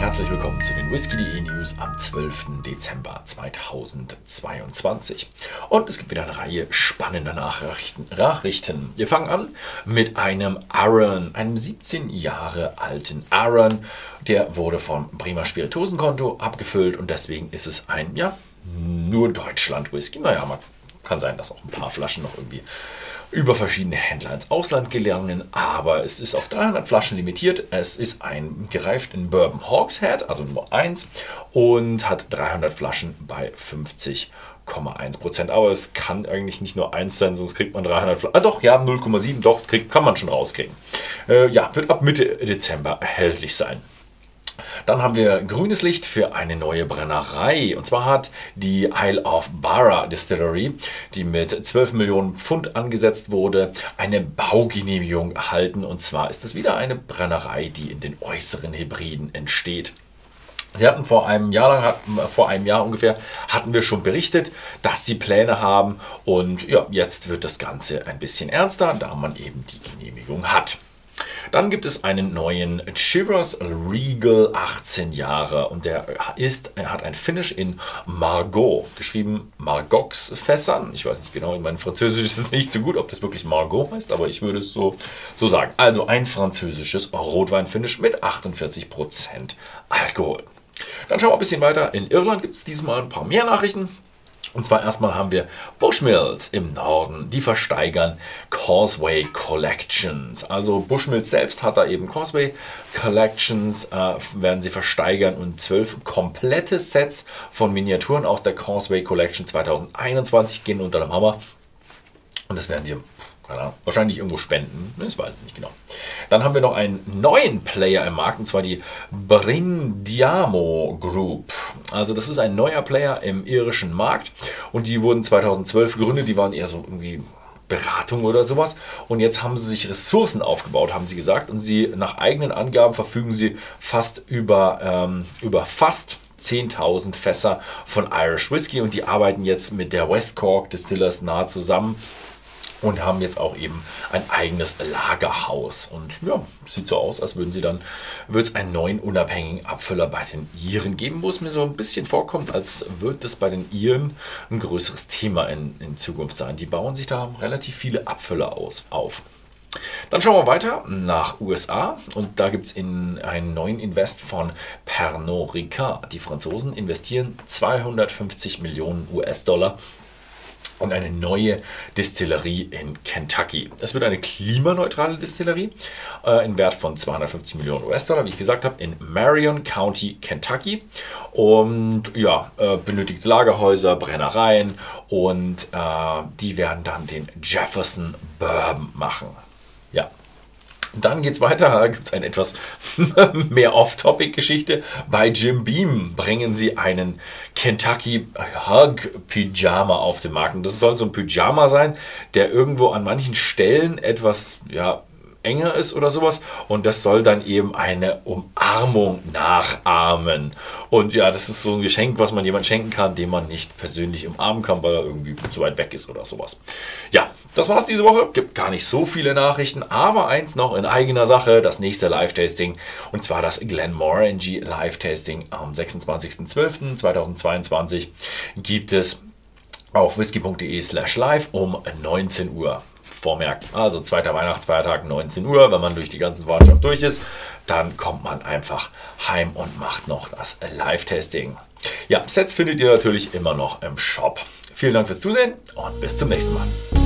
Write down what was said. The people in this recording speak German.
herzlich willkommen zu den Whisky.de News am 12. Dezember 2022. Und es gibt wieder eine Reihe spannender Nachrichten. Nachrichten. Wir fangen an mit einem Aaron, einem 17 Jahre alten Aaron. Der wurde vom Bremer Spirituosenkonto abgefüllt und deswegen ist es ein, ja, nur Deutschland-Whisky. Naja, man kann sein, dass auch ein paar Flaschen noch irgendwie über verschiedene Händler ins Ausland gelangen, aber es ist auf 300 Flaschen limitiert. Es ist ein gereift in Bourbon Hawkshead, also Nummer 1, und hat 300 Flaschen bei 50,1% Aber es kann eigentlich nicht nur 1 sein, sonst kriegt man 300 Flaschen. Ah, doch, ja, 0,7, doch, kriegt, kann man schon rauskriegen. Äh, ja, wird ab Mitte Dezember erhältlich sein. Dann haben wir grünes Licht für eine neue Brennerei. Und zwar hat die Isle of Barra Distillery, die mit 12 Millionen Pfund angesetzt wurde, eine Baugenehmigung erhalten. Und zwar ist es wieder eine Brennerei, die in den äußeren Hebriden entsteht. Sie hatten vor einem Jahr lang, hatten, vor einem Jahr ungefähr, hatten wir schon berichtet, dass sie Pläne haben und ja, jetzt wird das Ganze ein bisschen ernster, da man eben die Genehmigung hat. Dann gibt es einen neuen Chivas Regal 18 Jahre und der ist, hat ein Finish in Margot, geschrieben Margox Fässern. Ich weiß nicht genau, mein Französisch ist nicht so gut, ob das wirklich Margot heißt, aber ich würde es so, so sagen. Also ein französisches Rotwein-Finish mit 48% Alkohol. Dann schauen wir ein bisschen weiter. In Irland gibt es diesmal ein paar mehr Nachrichten. Und zwar erstmal haben wir Bushmills im Norden, die versteigern Causeway Collections. Also Bushmills selbst hat da eben Causeway Collections, äh, werden sie versteigern und zwölf komplette Sets von Miniaturen aus der Causeway Collection 2021 gehen unter dem Hammer. Und das werden sie Ahnung, wahrscheinlich irgendwo spenden. Ich weiß es nicht genau. Dann haben wir noch einen neuen Player im Markt, und zwar die Brindiamo Group. Also das ist ein neuer Player im irischen Markt und die wurden 2012 gegründet. Die waren eher so irgendwie Beratung oder sowas. Und jetzt haben sie sich Ressourcen aufgebaut, haben sie gesagt. Und sie nach eigenen Angaben verfügen sie fast über, ähm, über fast 10.000 Fässer von Irish Whiskey und die arbeiten jetzt mit der West Cork Distillers nahe zusammen und haben jetzt auch eben ein eigenes Lagerhaus. Und ja, sieht so aus, als würden sie dann, wird einen neuen unabhängigen Abfüller bei den Iren geben, wo es mir so ein bisschen vorkommt, als wird das bei den Iren ein größeres Thema in, in Zukunft sein. Die bauen sich da relativ viele Abfüller aus, auf. Dann schauen wir weiter nach USA und da gibt es einen neuen Invest von Pernod Ricard. Die Franzosen investieren 250 Millionen US-Dollar und eine neue Distillerie in Kentucky. Es wird eine klimaneutrale Distillerie äh, in Wert von 250 Millionen US-Dollar, wie ich gesagt habe, in Marion County, Kentucky. Und ja, äh, benötigt Lagerhäuser, Brennereien und äh, die werden dann den Jefferson Bourbon machen. Ja, dann geht es weiter, gibt es eine etwas mehr Off-Topic-Geschichte. Bei Jim Beam bringen sie einen Kentucky Hug Pyjama auf den Markt. Und das soll so ein Pyjama sein, der irgendwo an manchen Stellen etwas, ja, enger ist oder sowas. Und das soll dann eben eine Umarmung nachahmen. Und ja, das ist so ein Geschenk, was man jemand schenken kann, den man nicht persönlich umarmen kann, weil er irgendwie zu weit weg ist oder sowas. Ja, das war's diese Woche. Gibt gar nicht so viele Nachrichten, aber eins noch in eigener Sache: das nächste Live-Tasting. Und zwar das Glenmorangie Live-Tasting am 26.12.2022 gibt es auf whisky.de slash live um 19 Uhr vormerkt. Also zweiter Weihnachtsfeiertag, 19 Uhr. Wenn man durch die ganze Wartschaft durch ist, dann kommt man einfach heim und macht noch das Live-Testing. Ja, Sets findet ihr natürlich immer noch im Shop. Vielen Dank fürs Zusehen und bis zum nächsten Mal.